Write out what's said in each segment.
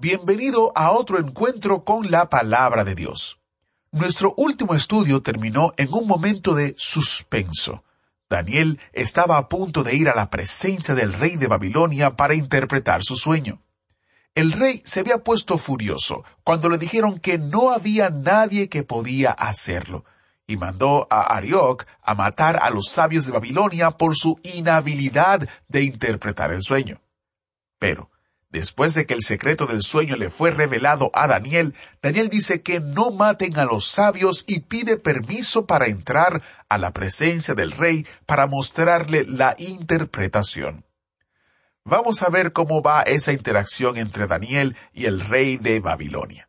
Bienvenido a otro encuentro con la palabra de Dios. Nuestro último estudio terminó en un momento de suspenso. Daniel estaba a punto de ir a la presencia del rey de Babilonia para interpretar su sueño. El rey se había puesto furioso cuando le dijeron que no había nadie que podía hacerlo, y mandó a Arioc a matar a los sabios de Babilonia por su inhabilidad de interpretar el sueño. Pero, Después de que el secreto del sueño le fue revelado a Daniel, Daniel dice que no maten a los sabios y pide permiso para entrar a la presencia del rey para mostrarle la interpretación. Vamos a ver cómo va esa interacción entre Daniel y el rey de Babilonia.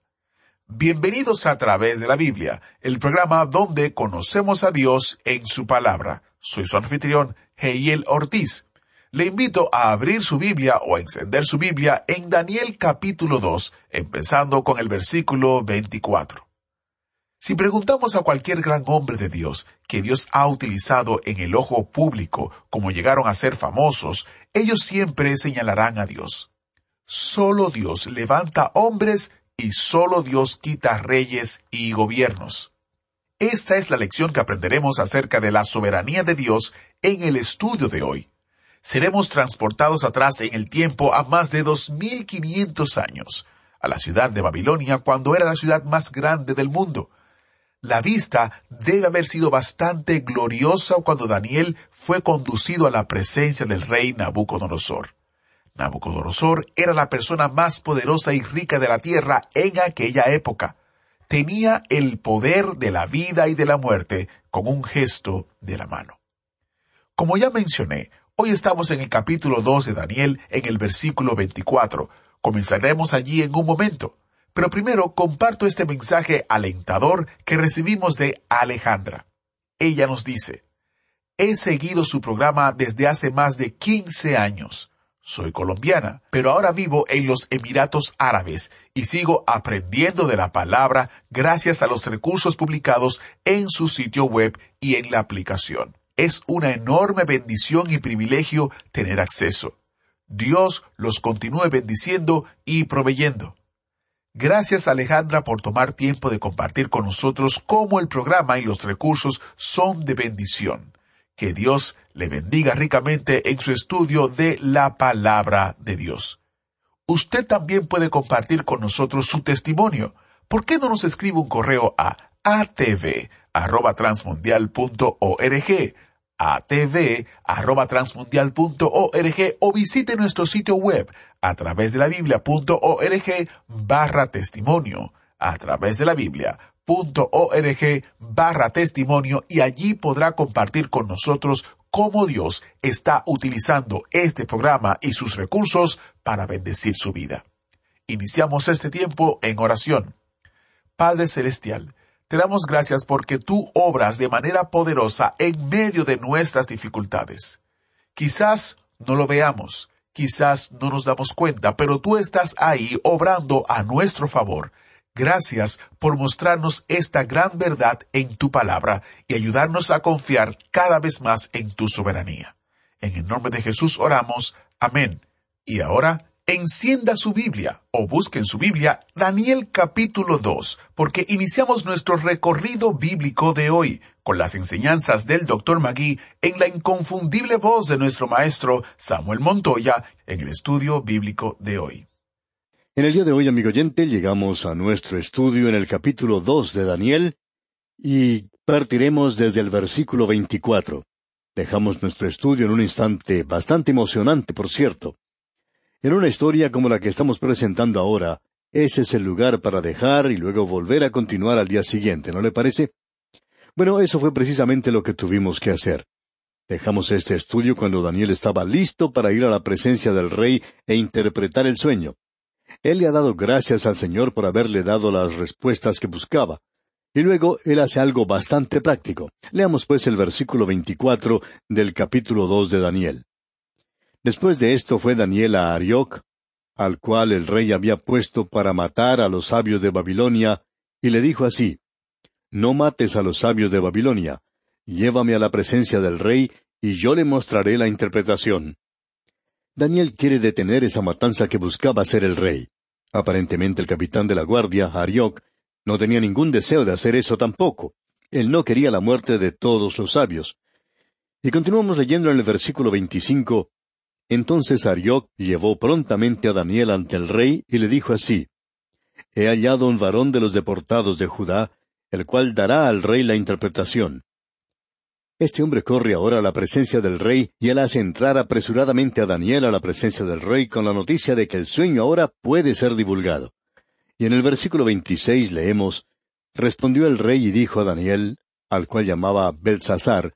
Bienvenidos a través de la Biblia, el programa donde conocemos a Dios en su palabra. Soy su anfitrión, Heiel Ortiz. Le invito a abrir su Biblia o a encender su Biblia en Daniel capítulo 2, empezando con el versículo 24. Si preguntamos a cualquier gran hombre de Dios que Dios ha utilizado en el ojo público como llegaron a ser famosos, ellos siempre señalarán a Dios. Solo Dios levanta hombres y solo Dios quita reyes y gobiernos. Esta es la lección que aprenderemos acerca de la soberanía de Dios en el estudio de hoy seremos transportados atrás en el tiempo a más de 2500 años, a la ciudad de Babilonia cuando era la ciudad más grande del mundo. La vista debe haber sido bastante gloriosa cuando Daniel fue conducido a la presencia del rey Nabucodonosor. Nabucodonosor era la persona más poderosa y rica de la tierra en aquella época. Tenía el poder de la vida y de la muerte con un gesto de la mano. Como ya mencioné, Hoy estamos en el capítulo 2 de Daniel, en el versículo 24. Comenzaremos allí en un momento. Pero primero comparto este mensaje alentador que recibimos de Alejandra. Ella nos dice, He seguido su programa desde hace más de 15 años. Soy colombiana, pero ahora vivo en los Emiratos Árabes y sigo aprendiendo de la palabra gracias a los recursos publicados en su sitio web y en la aplicación. Es una enorme bendición y privilegio tener acceso. Dios los continúe bendiciendo y proveyendo. Gracias Alejandra por tomar tiempo de compartir con nosotros cómo el programa y los recursos son de bendición. Que Dios le bendiga ricamente en su estudio de la palabra de Dios. Usted también puede compartir con nosotros su testimonio. ¿Por qué no nos escribe un correo a atv@transmundial.org atv.transmundial.org o visite nuestro sitio web a través de la biblia.org barra testimonio, a través de la biblia.org barra testimonio y allí podrá compartir con nosotros cómo Dios está utilizando este programa y sus recursos para bendecir su vida. Iniciamos este tiempo en oración. Padre Celestial, te damos gracias porque tú obras de manera poderosa en medio de nuestras dificultades. Quizás no lo veamos, quizás no nos damos cuenta, pero tú estás ahí obrando a nuestro favor. Gracias por mostrarnos esta gran verdad en tu palabra y ayudarnos a confiar cada vez más en tu soberanía. En el nombre de Jesús oramos. Amén. Y ahora, encienda su Biblia o busque en su Biblia Daniel capítulo 2, porque iniciamos nuestro recorrido bíblico de hoy con las enseñanzas del Dr. Magui en la inconfundible voz de nuestro maestro Samuel Montoya en el estudio bíblico de hoy. En el día de hoy, amigo oyente, llegamos a nuestro estudio en el capítulo 2 de Daniel y partiremos desde el versículo 24. Dejamos nuestro estudio en un instante bastante emocionante, por cierto. En una historia como la que estamos presentando ahora, ese es el lugar para dejar y luego volver a continuar al día siguiente, ¿no le parece? Bueno, eso fue precisamente lo que tuvimos que hacer. Dejamos este estudio cuando Daniel estaba listo para ir a la presencia del rey e interpretar el sueño. Él le ha dado gracias al Señor por haberle dado las respuestas que buscaba. Y luego él hace algo bastante práctico. Leamos pues el versículo veinticuatro del capítulo dos de Daniel. Después de esto fue Daniel a Arioc, al cual el rey había puesto para matar a los sabios de Babilonia, y le dijo así, No mates a los sabios de Babilonia, llévame a la presencia del rey, y yo le mostraré la interpretación. Daniel quiere detener esa matanza que buscaba hacer el rey. Aparentemente el capitán de la guardia, Arioc, no tenía ningún deseo de hacer eso tampoco. Él no quería la muerte de todos los sabios. Y continuamos leyendo en el versículo veinticinco. Entonces Arioc llevó prontamente a Daniel ante el rey y le dijo así, He hallado un varón de los deportados de Judá, el cual dará al rey la interpretación. Este hombre corre ahora a la presencia del rey y él hace entrar apresuradamente a Daniel a la presencia del rey con la noticia de que el sueño ahora puede ser divulgado. Y en el versículo veintiséis leemos, Respondió el rey y dijo a Daniel, al cual llamaba Belsasar,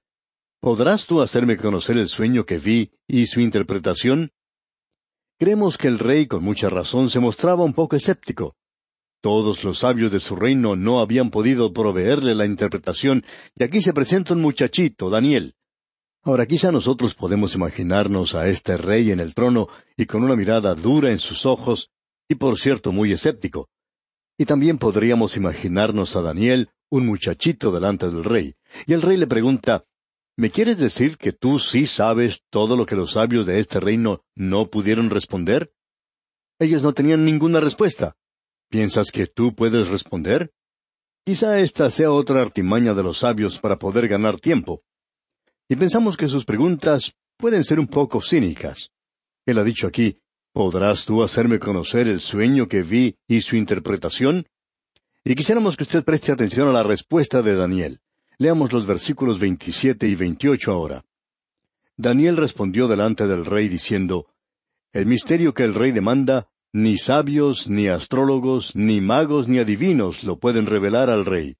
¿Podrás tú hacerme conocer el sueño que vi y su interpretación? Creemos que el rey con mucha razón se mostraba un poco escéptico. Todos los sabios de su reino no habían podido proveerle la interpretación, y aquí se presenta un muchachito, Daniel. Ahora quizá nosotros podemos imaginarnos a este rey en el trono y con una mirada dura en sus ojos, y por cierto muy escéptico. Y también podríamos imaginarnos a Daniel, un muchachito delante del rey, y el rey le pregunta, ¿Me quieres decir que tú sí sabes todo lo que los sabios de este reino no pudieron responder? Ellos no tenían ninguna respuesta. ¿Piensas que tú puedes responder? Quizá esta sea otra artimaña de los sabios para poder ganar tiempo. Y pensamos que sus preguntas pueden ser un poco cínicas. Él ha dicho aquí, ¿podrás tú hacerme conocer el sueño que vi y su interpretación? Y quisiéramos que usted preste atención a la respuesta de Daniel. Leamos los versículos veintisiete y veintiocho ahora. Daniel respondió delante del rey diciendo, El misterio que el rey demanda ni sabios, ni astrólogos, ni magos, ni adivinos lo pueden revelar al rey.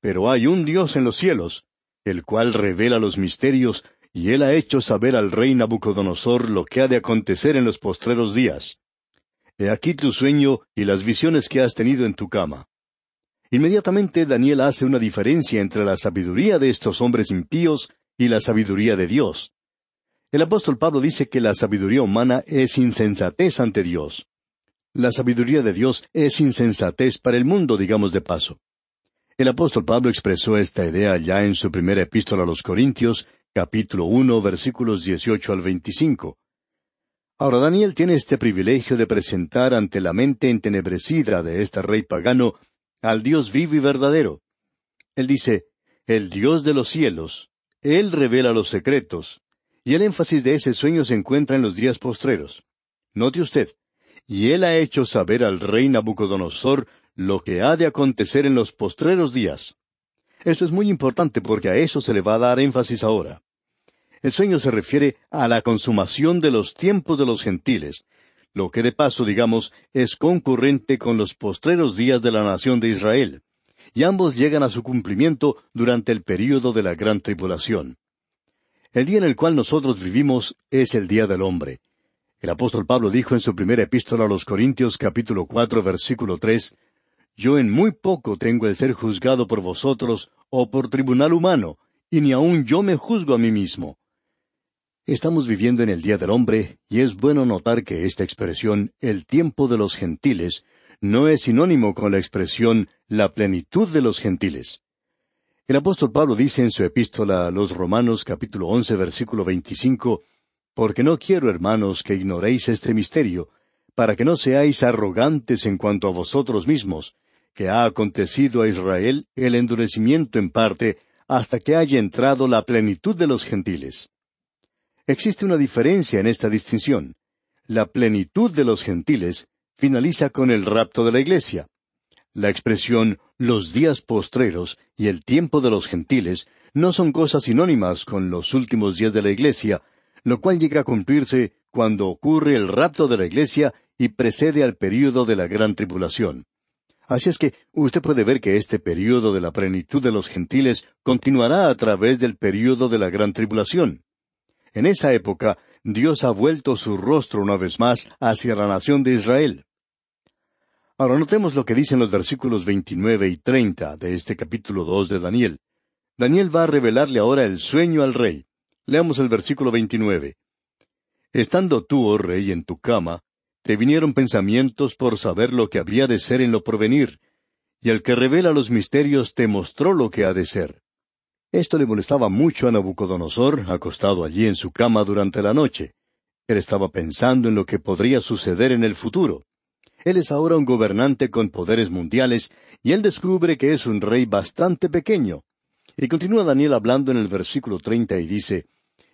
Pero hay un Dios en los cielos, el cual revela los misterios, y él ha hecho saber al rey Nabucodonosor lo que ha de acontecer en los postreros días. He aquí tu sueño y las visiones que has tenido en tu cama. Inmediatamente Daniel hace una diferencia entre la sabiduría de estos hombres impíos y la sabiduría de Dios. El apóstol Pablo dice que la sabiduría humana es insensatez ante Dios. La sabiduría de Dios es insensatez para el mundo, digamos de paso. El apóstol Pablo expresó esta idea ya en su primera epístola a los Corintios, capítulo uno, versículos dieciocho al veinticinco. Ahora Daniel tiene este privilegio de presentar ante la mente entenebrecida de este rey pagano al Dios vivo y verdadero. Él dice, el Dios de los cielos, Él revela los secretos, y el énfasis de ese sueño se encuentra en los días postreros. Note usted, y él ha hecho saber al rey Nabucodonosor lo que ha de acontecer en los postreros días. Esto es muy importante porque a eso se le va a dar énfasis ahora. El sueño se refiere a la consumación de los tiempos de los gentiles, lo que de paso, digamos, es concurrente con los postreros días de la nación de Israel, y ambos llegan a su cumplimiento durante el período de la gran tribulación. El día en el cual nosotros vivimos es el día del hombre, el apóstol Pablo dijo en su primera epístola a los Corintios capítulo cuatro versículo tres Yo en muy poco tengo el ser juzgado por vosotros o por tribunal humano, y ni aun yo me juzgo a mí mismo. Estamos viviendo en el Día del Hombre, y es bueno notar que esta expresión, el tiempo de los gentiles, no es sinónimo con la expresión la plenitud de los gentiles. El apóstol Pablo dice en su epístola a los Romanos capítulo once versículo veinticinco porque no quiero, hermanos, que ignoréis este misterio, para que no seáis arrogantes en cuanto a vosotros mismos, que ha acontecido a Israel el endurecimiento en parte, hasta que haya entrado la plenitud de los gentiles. Existe una diferencia en esta distinción. La plenitud de los gentiles finaliza con el rapto de la iglesia. La expresión los días postreros y el tiempo de los gentiles no son cosas sinónimas con los últimos días de la iglesia, lo cual llega a cumplirse cuando ocurre el rapto de la iglesia y precede al período de la gran tribulación. Así es que usted puede ver que este período de la plenitud de los gentiles continuará a través del período de la gran tribulación. En esa época, Dios ha vuelto su rostro una vez más hacia la nación de Israel. Ahora notemos lo que dicen los versículos 29 y 30 de este capítulo 2 de Daniel. Daniel va a revelarle ahora el sueño al rey. Leamos el versículo 29. Estando tú, oh rey, en tu cama, te vinieron pensamientos por saber lo que habría de ser en lo porvenir, y el que revela los misterios te mostró lo que ha de ser. Esto le molestaba mucho a Nabucodonosor, acostado allí en su cama durante la noche. Él estaba pensando en lo que podría suceder en el futuro. Él es ahora un gobernante con poderes mundiales, y él descubre que es un rey bastante pequeño. Y continúa Daniel hablando en el versículo treinta y dice,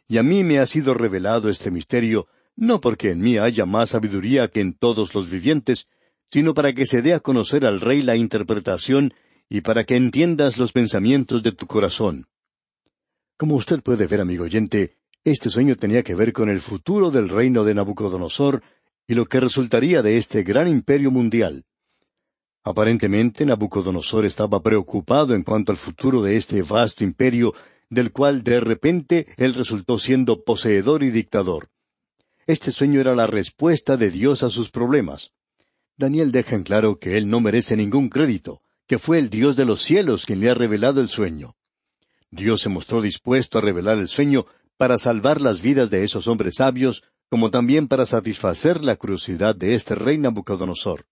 Y a mí me ha sido revelado este misterio, no porque en mí haya más sabiduría que en todos los vivientes, sino para que se dé a conocer al rey la interpretación y para que entiendas los pensamientos de tu corazón. Como usted puede ver, amigo oyente, este sueño tenía que ver con el futuro del reino de Nabucodonosor y lo que resultaría de este gran imperio mundial. Aparentemente Nabucodonosor estaba preocupado en cuanto al futuro de este vasto imperio, del cual de repente él resultó siendo poseedor y dictador. Este sueño era la respuesta de Dios a sus problemas. Daniel deja en claro que él no merece ningún crédito, que fue el Dios de los cielos quien le ha revelado el sueño. Dios se mostró dispuesto a revelar el sueño para salvar las vidas de esos hombres sabios, como también para satisfacer la curiosidad de este rey Nabucodonosor.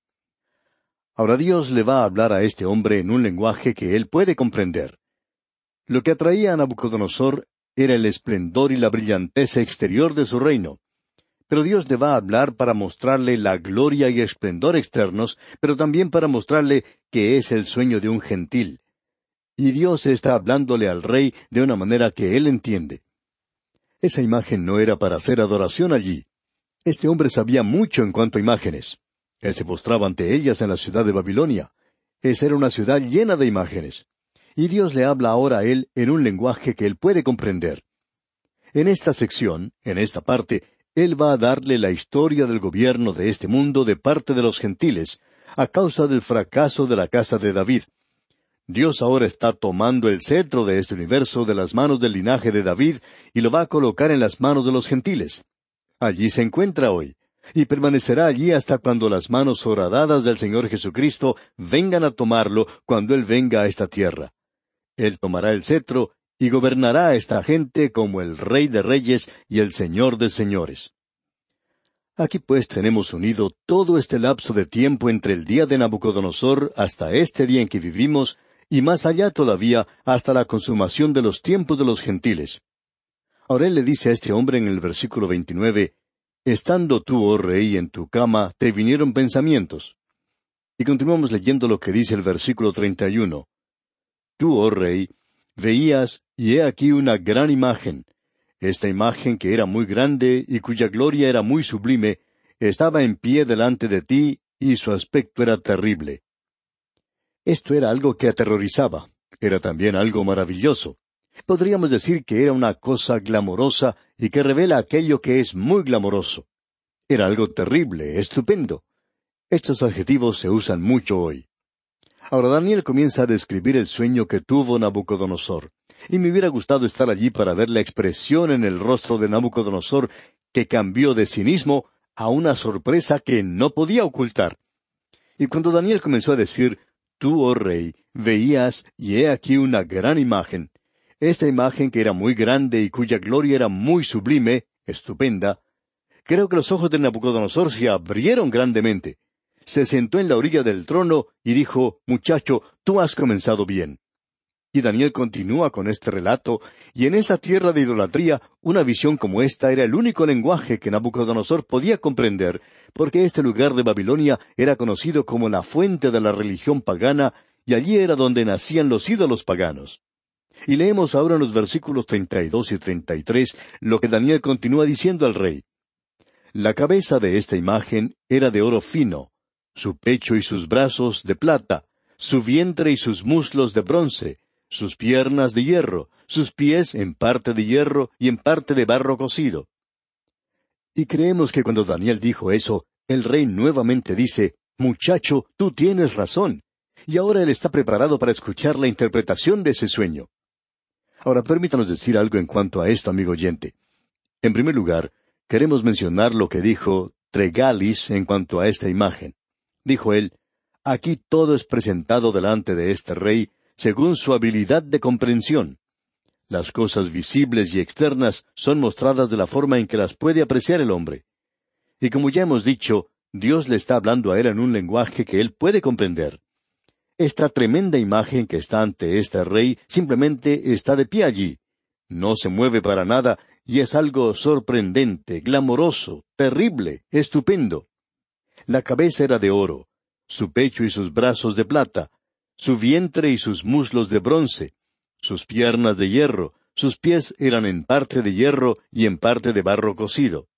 Ahora Dios le va a hablar a este hombre en un lenguaje que él puede comprender. Lo que atraía a Nabucodonosor era el esplendor y la brillanteza exterior de su reino. Pero Dios le va a hablar para mostrarle la gloria y esplendor externos, pero también para mostrarle que es el sueño de un gentil. Y Dios está hablándole al rey de una manera que él entiende. Esa imagen no era para hacer adoración allí. Este hombre sabía mucho en cuanto a imágenes. Él se postraba ante ellas en la ciudad de Babilonia. Esa era una ciudad llena de imágenes. Y Dios le habla ahora a él en un lenguaje que él puede comprender. En esta sección, en esta parte, él va a darle la historia del gobierno de este mundo de parte de los gentiles, a causa del fracaso de la casa de David. Dios ahora está tomando el cetro de este universo de las manos del linaje de David y lo va a colocar en las manos de los gentiles. Allí se encuentra hoy, y permanecerá allí hasta cuando las manos horadadas del Señor Jesucristo vengan a tomarlo cuando Él venga a esta tierra. Él tomará el cetro y gobernará a esta gente como el Rey de Reyes y el Señor de Señores. Aquí pues tenemos unido todo este lapso de tiempo entre el día de Nabucodonosor hasta este día en que vivimos, y más allá todavía hasta la consumación de los tiempos de los gentiles. Ahora él le dice a este hombre en el versículo 29, Estando tú, oh rey, en tu cama, te vinieron pensamientos. Y continuamos leyendo lo que dice el versículo 31. Tú, oh rey, veías, y he aquí una gran imagen. Esta imagen que era muy grande y cuya gloria era muy sublime, estaba en pie delante de ti, y su aspecto era terrible. Esto era algo que aterrorizaba, era también algo maravilloso. Podríamos decir que era una cosa glamorosa y que revela aquello que es muy glamoroso. Era algo terrible, estupendo. Estos adjetivos se usan mucho hoy. Ahora Daniel comienza a describir el sueño que tuvo Nabucodonosor, y me hubiera gustado estar allí para ver la expresión en el rostro de Nabucodonosor que cambió de cinismo a una sorpresa que no podía ocultar. Y cuando Daniel comenzó a decir, Tú, oh rey, veías, y he aquí una gran imagen. Esta imagen que era muy grande y cuya gloria era muy sublime, estupenda, creo que los ojos de Nabucodonosor se abrieron grandemente se sentó en la orilla del trono y dijo, Muchacho, tú has comenzado bien. Y Daniel continúa con este relato, y en esa tierra de idolatría, una visión como esta era el único lenguaje que Nabucodonosor podía comprender, porque este lugar de Babilonia era conocido como la fuente de la religión pagana, y allí era donde nacían los ídolos paganos. Y leemos ahora en los versículos treinta y dos y treinta y tres lo que Daniel continúa diciendo al rey. La cabeza de esta imagen era de oro fino, su pecho y sus brazos de plata, su vientre y sus muslos de bronce, sus piernas de hierro, sus pies en parte de hierro y en parte de barro cocido. Y creemos que cuando Daniel dijo eso, el rey nuevamente dice, Muchacho, tú tienes razón. Y ahora él está preparado para escuchar la interpretación de ese sueño. Ahora permítanos decir algo en cuanto a esto, amigo oyente. En primer lugar, queremos mencionar lo que dijo Tregalis en cuanto a esta imagen. Dijo él, Aquí todo es presentado delante de este rey según su habilidad de comprensión. Las cosas visibles y externas son mostradas de la forma en que las puede apreciar el hombre. Y como ya hemos dicho, Dios le está hablando a él en un lenguaje que él puede comprender. Esta tremenda imagen que está ante este rey simplemente está de pie allí. No se mueve para nada y es algo sorprendente, glamoroso, terrible, estupendo. La cabeza era de oro, su pecho y sus brazos de plata, su vientre y sus muslos de bronce, sus piernas de hierro, sus pies eran en parte de hierro y en parte de barro cocido.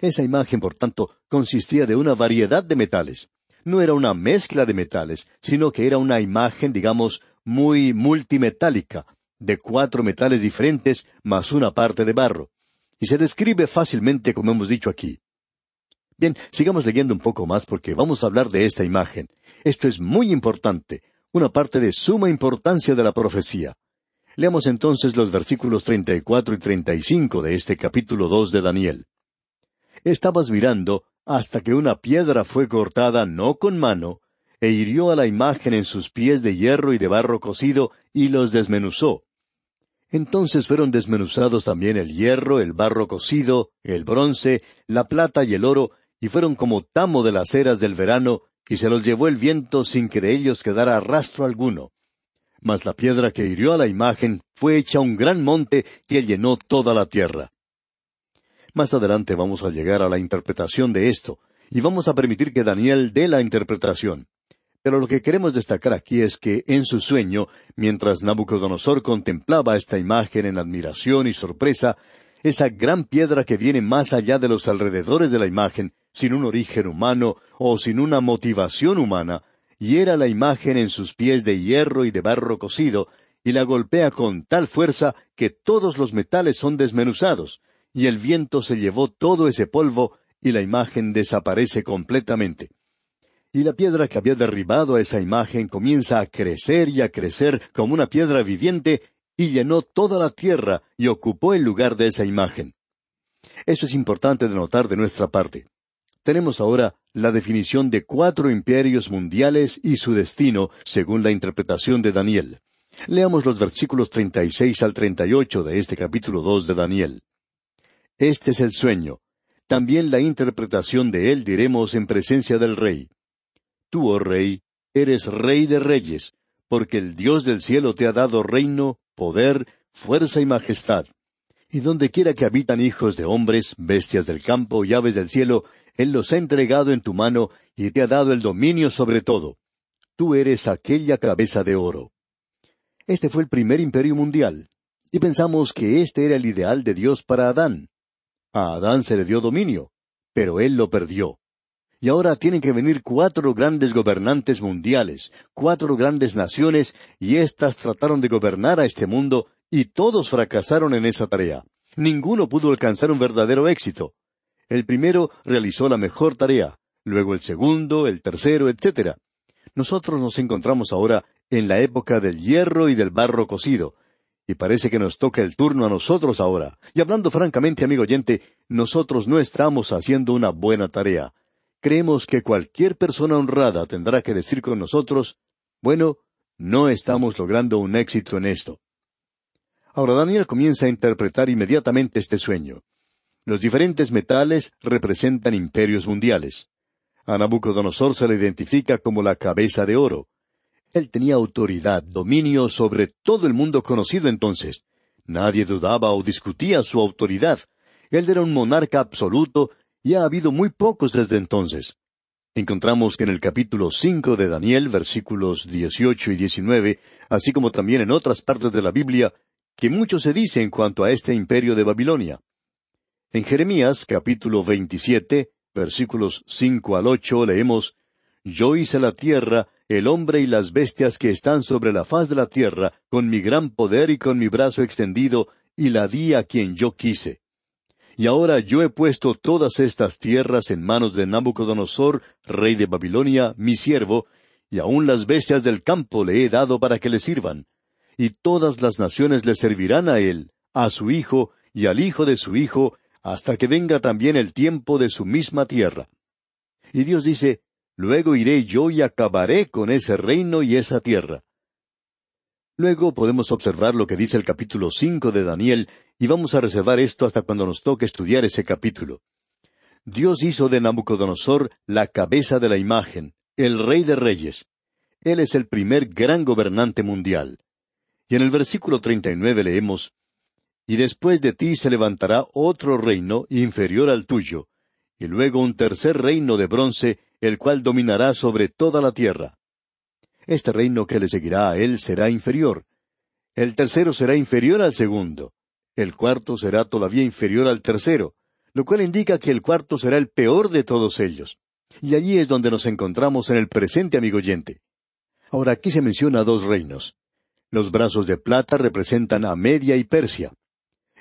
Esa imagen, por tanto, consistía de una variedad de metales. No era una mezcla de metales, sino que era una imagen, digamos, muy multimetálica, de cuatro metales diferentes más una parte de barro. Y se describe fácilmente como hemos dicho aquí. Bien, sigamos leyendo un poco más porque vamos a hablar de esta imagen. Esto es muy importante, una parte de suma importancia de la profecía. Leamos entonces los versículos treinta y cuatro y treinta y cinco de este capítulo dos de Daniel. Estabas mirando hasta que una piedra fue cortada no con mano, e hirió a la imagen en sus pies de hierro y de barro cocido, y los desmenuzó. Entonces fueron desmenuzados también el hierro, el barro cocido, el bronce, la plata y el oro, y fueron como tamo de las eras del verano, y se los llevó el viento sin que de ellos quedara rastro alguno. Mas la piedra que hirió a la imagen fue hecha un gran monte que llenó toda la tierra. Más adelante vamos a llegar a la interpretación de esto, y vamos a permitir que Daniel dé la interpretación. Pero lo que queremos destacar aquí es que en su sueño, mientras Nabucodonosor contemplaba esta imagen en admiración y sorpresa, esa gran piedra que viene más allá de los alrededores de la imagen, sin un origen humano o sin una motivación humana, hiera la imagen en sus pies de hierro y de barro cocido, y la golpea con tal fuerza que todos los metales son desmenuzados, y el viento se llevó todo ese polvo y la imagen desaparece completamente. Y la piedra que había derribado a esa imagen comienza a crecer y a crecer como una piedra viviente y llenó toda la tierra y ocupó el lugar de esa imagen. Eso es importante de notar de nuestra parte. Tenemos ahora la definición de cuatro imperios mundiales y su destino según la interpretación de Daniel. Leamos los versículos 36 al 38 de este capítulo 2 de Daniel. Este es el sueño. También la interpretación de él diremos en presencia del rey. Tú, oh rey, eres rey de reyes, porque el Dios del cielo te ha dado reino, poder, fuerza y majestad. Y donde quiera que habitan hijos de hombres, bestias del campo y aves del cielo, Él los ha entregado en tu mano y te ha dado el dominio sobre todo. Tú eres aquella cabeza de oro. Este fue el primer imperio mundial, y pensamos que este era el ideal de Dios para Adán. A Adán se le dio dominio, pero él lo perdió. Y ahora tienen que venir cuatro grandes gobernantes mundiales, cuatro grandes naciones, y éstas trataron de gobernar a este mundo, y todos fracasaron en esa tarea. Ninguno pudo alcanzar un verdadero éxito. El primero realizó la mejor tarea, luego el segundo, el tercero, etc. Nosotros nos encontramos ahora en la época del hierro y del barro cocido, y parece que nos toca el turno a nosotros ahora. Y hablando francamente, amigo oyente, nosotros no estamos haciendo una buena tarea. Creemos que cualquier persona honrada tendrá que decir con nosotros, bueno, no estamos logrando un éxito en esto. Ahora Daniel comienza a interpretar inmediatamente este sueño. Los diferentes metales representan imperios mundiales. A Nabucodonosor se le identifica como la cabeza de oro. Él tenía autoridad, dominio sobre todo el mundo conocido entonces. Nadie dudaba o discutía su autoridad. Él era un monarca absoluto y ha habido muy pocos desde entonces. Encontramos que en el capítulo cinco de Daniel, versículos dieciocho y diecinueve, así como también en otras partes de la Biblia, que mucho se dice en cuanto a este imperio de Babilonia. En Jeremías, capítulo veintisiete, versículos cinco al ocho, leemos Yo hice la tierra el hombre y las bestias que están sobre la faz de la tierra, con mi gran poder y con mi brazo extendido, y la di a quien yo quise. Y ahora yo he puesto todas estas tierras en manos de Nabucodonosor, rey de Babilonia, mi siervo, y aun las bestias del campo le he dado para que le sirvan. Y todas las naciones le servirán a él, a su hijo y al hijo de su hijo, hasta que venga también el tiempo de su misma tierra. Y Dios dice, Luego iré yo y acabaré con ese reino y esa tierra. Luego podemos observar lo que dice el capítulo cinco de Daniel, y vamos a reservar esto hasta cuando nos toque estudiar ese capítulo. Dios hizo de Nabucodonosor la cabeza de la imagen, el rey de reyes. Él es el primer gran gobernante mundial. Y en el versículo treinta y nueve leemos Y después de ti se levantará otro reino inferior al tuyo, y luego un tercer reino de bronce, el cual dominará sobre toda la tierra. Este reino que le seguirá a él será inferior. El tercero será inferior al segundo. El cuarto será todavía inferior al tercero, lo cual indica que el cuarto será el peor de todos ellos. Y allí es donde nos encontramos en el presente, amigo oyente. Ahora aquí se menciona dos reinos. Los brazos de plata representan a Media y Persia.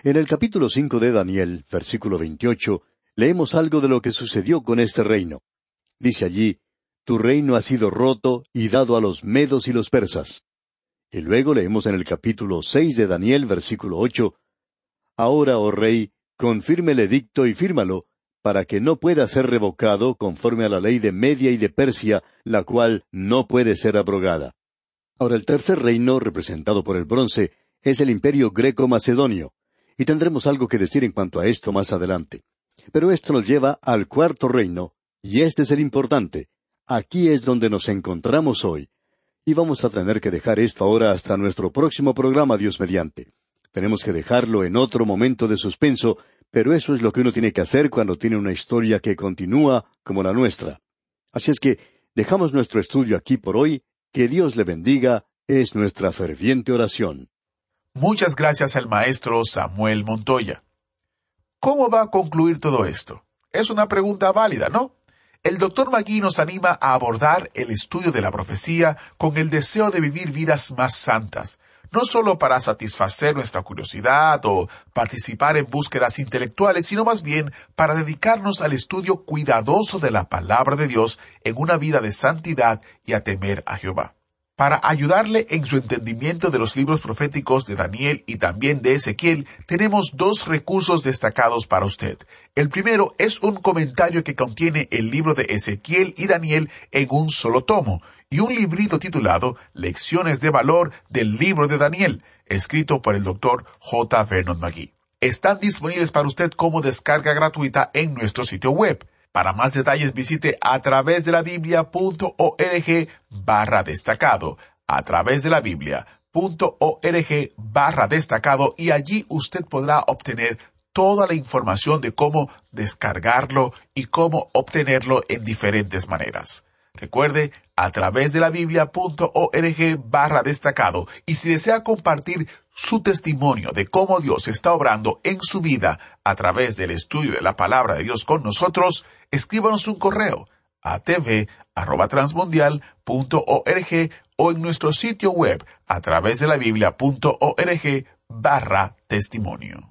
En el capítulo cinco de Daniel, versículo veintiocho, leemos algo de lo que sucedió con este reino. Dice allí, Tu reino ha sido roto y dado a los medos y los persas. Y luego leemos en el capítulo seis de Daniel, versículo ocho, Ahora, oh rey, confirme el edicto y fírmalo, para que no pueda ser revocado conforme a la ley de Media y de Persia, la cual no puede ser abrogada. Ahora el tercer reino, representado por el bronce, es el imperio greco-macedonio, y tendremos algo que decir en cuanto a esto más adelante. Pero esto nos lleva al cuarto reino, y este es el importante. Aquí es donde nos encontramos hoy. Y vamos a tener que dejar esto ahora hasta nuestro próximo programa, Dios mediante. Tenemos que dejarlo en otro momento de suspenso, pero eso es lo que uno tiene que hacer cuando tiene una historia que continúa como la nuestra. Así es que dejamos nuestro estudio aquí por hoy. Que Dios le bendiga es nuestra ferviente oración. Muchas gracias al maestro Samuel Montoya. ¿Cómo va a concluir todo esto? Es una pregunta válida, ¿no? El doctor Magui nos anima a abordar el estudio de la profecía con el deseo de vivir vidas más santas, no solo para satisfacer nuestra curiosidad o participar en búsquedas intelectuales, sino más bien para dedicarnos al estudio cuidadoso de la palabra de Dios en una vida de santidad y a temer a Jehová. Para ayudarle en su entendimiento de los libros proféticos de Daniel y también de Ezequiel, tenemos dos recursos destacados para usted. El primero es un comentario que contiene el libro de Ezequiel y Daniel en un solo tomo, y un librito titulado Lecciones de Valor del libro de Daniel, escrito por el doctor J. Vernon McGee. Están disponibles para usted como descarga gratuita en nuestro sitio web. Para más detalles visite a través de la biblia.org barra destacado, a través de la biblia.org barra destacado y allí usted podrá obtener toda la información de cómo descargarlo y cómo obtenerlo en diferentes maneras. Recuerde, a través de la biblia.org barra destacado y si desea compartir su testimonio de cómo Dios está obrando en su vida a través del estudio de la palabra de Dios con nosotros, escríbanos un correo a tv.transmundial.org o en nuestro sitio web a través de la biblia.org barra testimonio.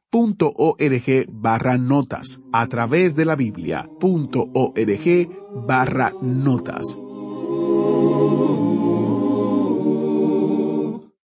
.org barra notas a través de la Biblia.org barra notas.